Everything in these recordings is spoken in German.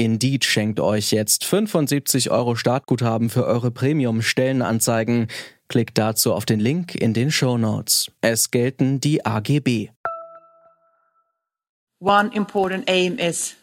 Indeed schenkt euch jetzt 75 Euro Startguthaben für eure Premium-Stellenanzeigen. Klickt dazu auf den Link in den Show Notes. Es gelten die AGB. one important aim is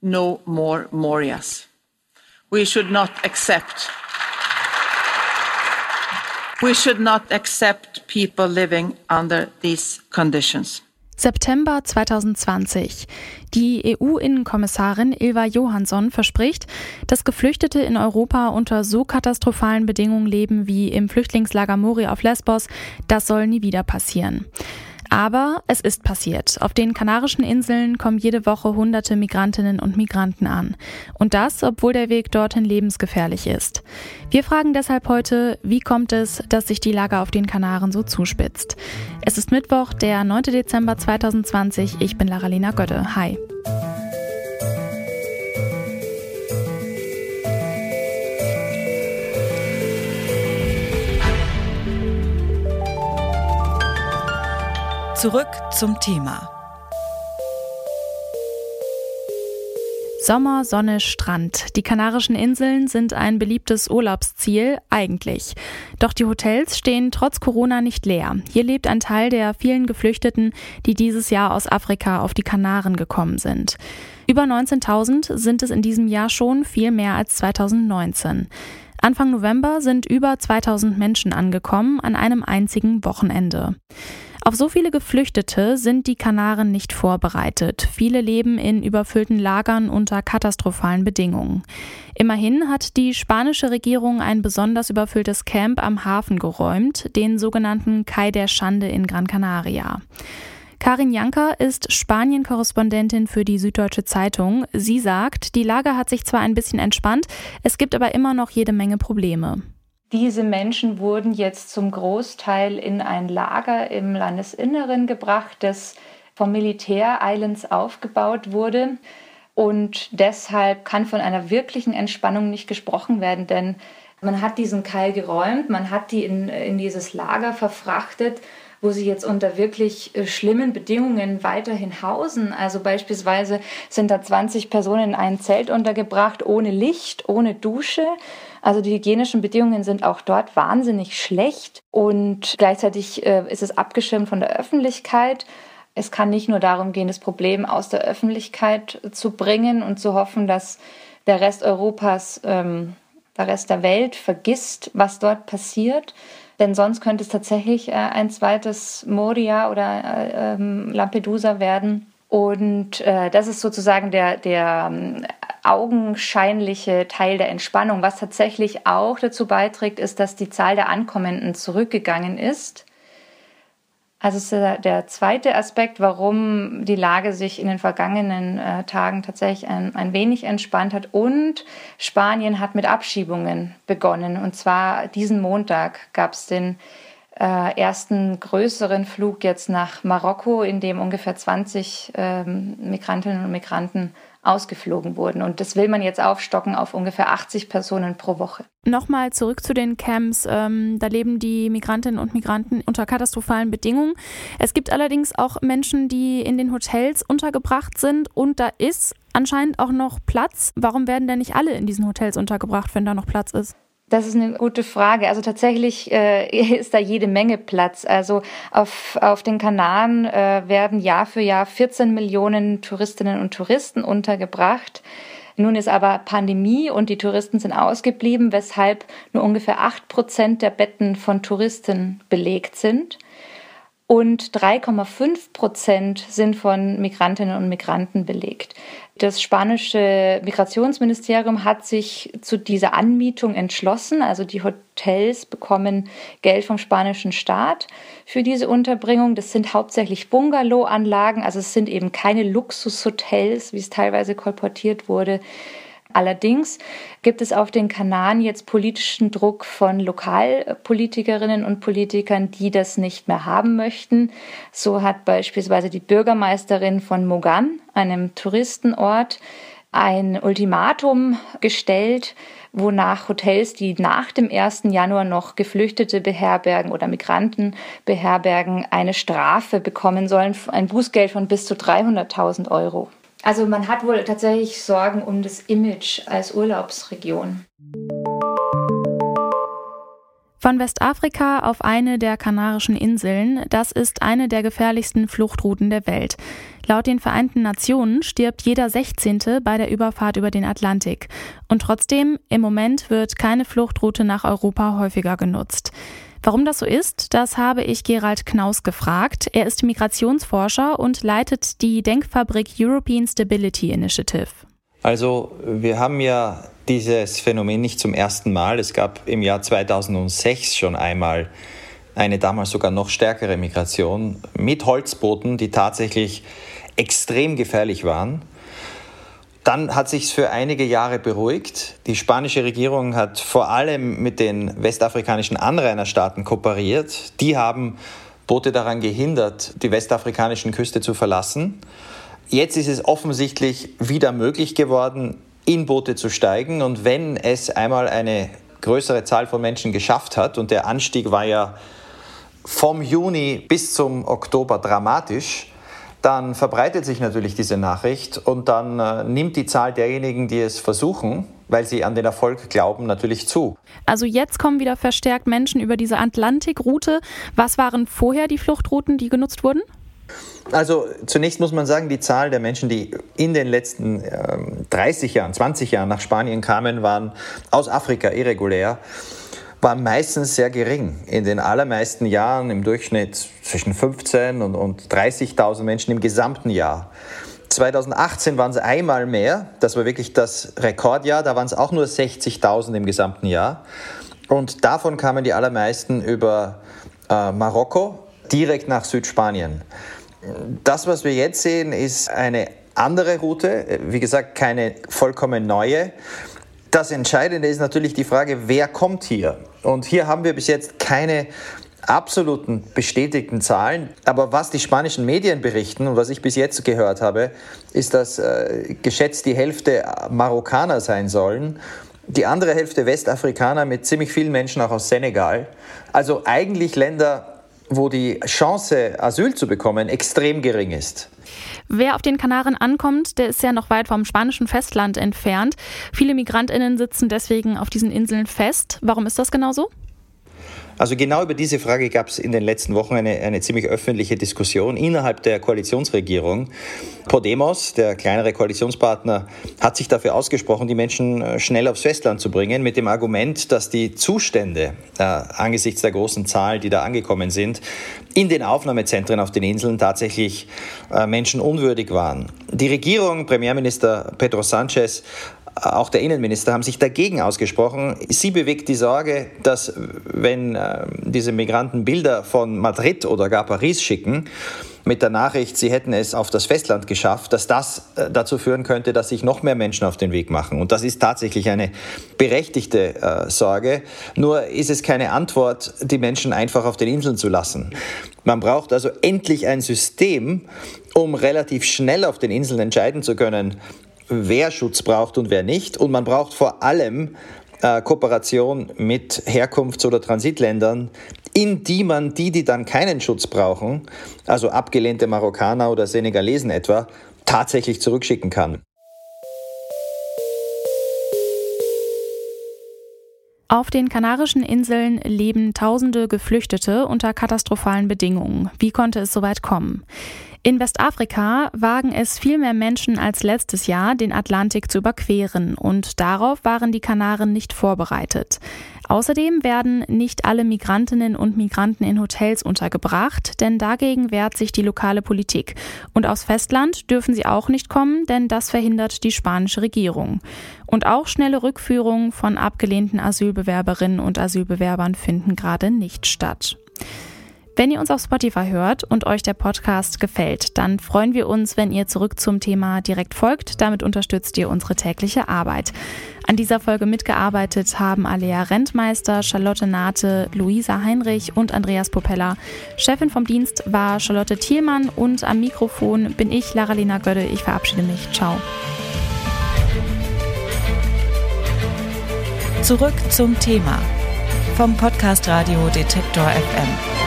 no more Morias. We should not accept we should not accept people living under these conditions. September 2020. Die EU-Innenkommissarin Ilva Johansson verspricht, dass Geflüchtete in Europa unter so katastrophalen Bedingungen leben wie im Flüchtlingslager Moria auf Lesbos. Das soll nie wieder passieren. Aber es ist passiert. Auf den Kanarischen Inseln kommen jede Woche hunderte Migrantinnen und Migranten an. Und das, obwohl der Weg dorthin lebensgefährlich ist. Wir fragen deshalb heute, wie kommt es, dass sich die Lage auf den Kanaren so zuspitzt? Es ist Mittwoch, der 9. Dezember 2020. Ich bin Laralina Götte. Hi. Zurück zum Thema. Sommer, Sonne, Strand. Die Kanarischen Inseln sind ein beliebtes Urlaubsziel, eigentlich. Doch die Hotels stehen trotz Corona nicht leer. Hier lebt ein Teil der vielen Geflüchteten, die dieses Jahr aus Afrika auf die Kanaren gekommen sind. Über 19.000 sind es in diesem Jahr schon, viel mehr als 2019. Anfang November sind über 2000 Menschen angekommen an einem einzigen Wochenende. Auf so viele Geflüchtete sind die Kanaren nicht vorbereitet. Viele leben in überfüllten Lagern unter katastrophalen Bedingungen. Immerhin hat die spanische Regierung ein besonders überfülltes Camp am Hafen geräumt, den sogenannten Kai der Schande in Gran Canaria. Karin Janker ist Spanien-Korrespondentin für die Süddeutsche Zeitung. Sie sagt, die Lage hat sich zwar ein bisschen entspannt, es gibt aber immer noch jede Menge Probleme. Diese Menschen wurden jetzt zum Großteil in ein Lager im Landesinneren gebracht, das vom Militär Islands aufgebaut wurde. Und deshalb kann von einer wirklichen Entspannung nicht gesprochen werden, denn man hat diesen Keil geräumt, man hat die in, in dieses Lager verfrachtet, wo sie jetzt unter wirklich äh, schlimmen Bedingungen weiterhin hausen. Also beispielsweise sind da 20 Personen in einem Zelt untergebracht, ohne Licht, ohne Dusche. Also die hygienischen Bedingungen sind auch dort wahnsinnig schlecht und gleichzeitig äh, ist es abgeschirmt von der Öffentlichkeit. Es kann nicht nur darum gehen, das Problem aus der Öffentlichkeit zu bringen und zu hoffen, dass der Rest Europas, ähm, der Rest der Welt vergisst, was dort passiert. Denn sonst könnte es tatsächlich äh, ein zweites Moria oder äh, ähm, Lampedusa werden. Und äh, das ist sozusagen der, der ähm, augenscheinliche Teil der Entspannung. Was tatsächlich auch dazu beiträgt, ist, dass die Zahl der Ankommenden zurückgegangen ist. Also ist der, zweite Aspekt, warum die Lage sich in den vergangenen äh, Tagen tatsächlich ein, ein wenig entspannt hat. Und Spanien hat mit Abschiebungen begonnen. Und zwar diesen Montag gab es den äh, ersten größeren Flug jetzt nach Marokko, in dem ungefähr 20 ähm, Migrantinnen und Migranten ausgeflogen wurden. Und das will man jetzt aufstocken auf ungefähr 80 Personen pro Woche. Nochmal zurück zu den Camps. Ähm, da leben die Migrantinnen und Migranten unter katastrophalen Bedingungen. Es gibt allerdings auch Menschen, die in den Hotels untergebracht sind und da ist anscheinend auch noch Platz. Warum werden denn nicht alle in diesen Hotels untergebracht, wenn da noch Platz ist? Das ist eine gute Frage. Also tatsächlich äh, ist da jede Menge Platz. Also auf, auf den Kanaren äh, werden Jahr für Jahr 14 Millionen Touristinnen und Touristen untergebracht. Nun ist aber Pandemie und die Touristen sind ausgeblieben, weshalb nur ungefähr acht Prozent der Betten von Touristen belegt sind und 3,5 Prozent sind von Migrantinnen und Migranten belegt. Das spanische Migrationsministerium hat sich zu dieser Anmietung entschlossen. Also die Hotels bekommen Geld vom spanischen Staat für diese Unterbringung. Das sind hauptsächlich Bungalow-Anlagen, also es sind eben keine Luxushotels, wie es teilweise kolportiert wurde. Allerdings gibt es auf den Kanaren jetzt politischen Druck von Lokalpolitikerinnen und Politikern, die das nicht mehr haben möchten. So hat beispielsweise die Bürgermeisterin von Mogan, einem Touristenort, ein Ultimatum gestellt, wonach Hotels, die nach dem 1. Januar noch Geflüchtete beherbergen oder Migranten beherbergen, eine Strafe bekommen sollen, ein Bußgeld von bis zu 300.000 Euro. Also man hat wohl tatsächlich Sorgen um das Image als Urlaubsregion. Von Westafrika auf eine der Kanarischen Inseln, das ist eine der gefährlichsten Fluchtrouten der Welt. Laut den Vereinten Nationen stirbt jeder 16. bei der Überfahrt über den Atlantik. Und trotzdem, im Moment wird keine Fluchtroute nach Europa häufiger genutzt. Warum das so ist, das habe ich Gerald Knaus gefragt. Er ist Migrationsforscher und leitet die Denkfabrik European Stability Initiative. Also wir haben ja dieses Phänomen nicht zum ersten Mal. Es gab im Jahr 2006 schon einmal eine damals sogar noch stärkere Migration mit Holzbooten, die tatsächlich extrem gefährlich waren. Dann hat sich für einige Jahre beruhigt. Die spanische Regierung hat vor allem mit den westafrikanischen Anrainerstaaten kooperiert. Die haben Boote daran gehindert, die westafrikanischen Küste zu verlassen. Jetzt ist es offensichtlich wieder möglich geworden, in Boote zu steigen. Und wenn es einmal eine größere Zahl von Menschen geschafft hat, und der Anstieg war ja vom Juni bis zum Oktober dramatisch, dann verbreitet sich natürlich diese Nachricht und dann äh, nimmt die Zahl derjenigen, die es versuchen, weil sie an den Erfolg glauben, natürlich zu. Also jetzt kommen wieder verstärkt Menschen über diese Atlantikroute. Was waren vorher die Fluchtrouten, die genutzt wurden? Also zunächst muss man sagen, die Zahl der Menschen, die in den letzten äh, 30 Jahren, 20 Jahren nach Spanien kamen, waren aus Afrika irregulär, war meistens sehr gering. In den allermeisten Jahren im Durchschnitt zwischen 15 und, und 30.000 Menschen im gesamten Jahr. 2018 waren es einmal mehr, das war wirklich das Rekordjahr, da waren es auch nur 60.000 im gesamten Jahr. Und davon kamen die allermeisten über äh, Marokko direkt nach Südspanien. Das, was wir jetzt sehen, ist eine andere Route, wie gesagt, keine vollkommen neue. Das Entscheidende ist natürlich die Frage, wer kommt hier? Und hier haben wir bis jetzt keine absoluten bestätigten Zahlen. Aber was die spanischen Medien berichten und was ich bis jetzt gehört habe, ist, dass äh, geschätzt die Hälfte Marokkaner sein sollen. Die andere Hälfte Westafrikaner mit ziemlich vielen Menschen auch aus Senegal. Also eigentlich Länder, wo die Chance, Asyl zu bekommen, extrem gering ist. Wer auf den Kanaren ankommt, der ist ja noch weit vom spanischen Festland entfernt. Viele Migrantinnen sitzen deswegen auf diesen Inseln fest. Warum ist das genau so? Also genau über diese Frage gab es in den letzten Wochen eine, eine ziemlich öffentliche Diskussion innerhalb der Koalitionsregierung. Podemos, der kleinere Koalitionspartner, hat sich dafür ausgesprochen, die Menschen äh, schnell aufs Festland zu bringen, mit dem Argument, dass die Zustände äh, angesichts der großen Zahl, die da angekommen sind, in den Aufnahmezentren auf den Inseln tatsächlich äh, menschenunwürdig waren. Die Regierung, Premierminister Pedro Sanchez, auch der Innenminister haben sich dagegen ausgesprochen. Sie bewegt die Sorge, dass wenn äh, diese Migranten Bilder von Madrid oder gar Paris schicken, mit der Nachricht, sie hätten es auf das Festland geschafft, dass das äh, dazu führen könnte, dass sich noch mehr Menschen auf den Weg machen. Und das ist tatsächlich eine berechtigte äh, Sorge. Nur ist es keine Antwort, die Menschen einfach auf den Inseln zu lassen. Man braucht also endlich ein System, um relativ schnell auf den Inseln entscheiden zu können, wer Schutz braucht und wer nicht. Und man braucht vor allem äh, Kooperation mit Herkunfts- oder Transitländern, in die man die, die dann keinen Schutz brauchen, also abgelehnte Marokkaner oder Senegalesen etwa, tatsächlich zurückschicken kann. Auf den Kanarischen Inseln leben tausende Geflüchtete unter katastrophalen Bedingungen. Wie konnte es so weit kommen? In Westafrika wagen es viel mehr Menschen als letztes Jahr, den Atlantik zu überqueren, und darauf waren die Kanaren nicht vorbereitet. Außerdem werden nicht alle Migrantinnen und Migranten in Hotels untergebracht, denn dagegen wehrt sich die lokale Politik. Und aufs Festland dürfen sie auch nicht kommen, denn das verhindert die spanische Regierung. Und auch schnelle Rückführungen von abgelehnten Asylbewerberinnen und Asylbewerbern finden gerade nicht statt. Wenn ihr uns auf Spotify hört und euch der Podcast gefällt, dann freuen wir uns, wenn ihr zurück zum Thema direkt folgt. Damit unterstützt ihr unsere tägliche Arbeit. An dieser Folge mitgearbeitet haben Alea Rentmeister, Charlotte Nate, Luisa Heinrich und Andreas Popella. Chefin vom Dienst war Charlotte Thielmann und am Mikrofon bin ich, Lara-Lena Gödde. Ich verabschiede mich. Ciao. Zurück zum Thema vom Podcast Radio Detektor FM.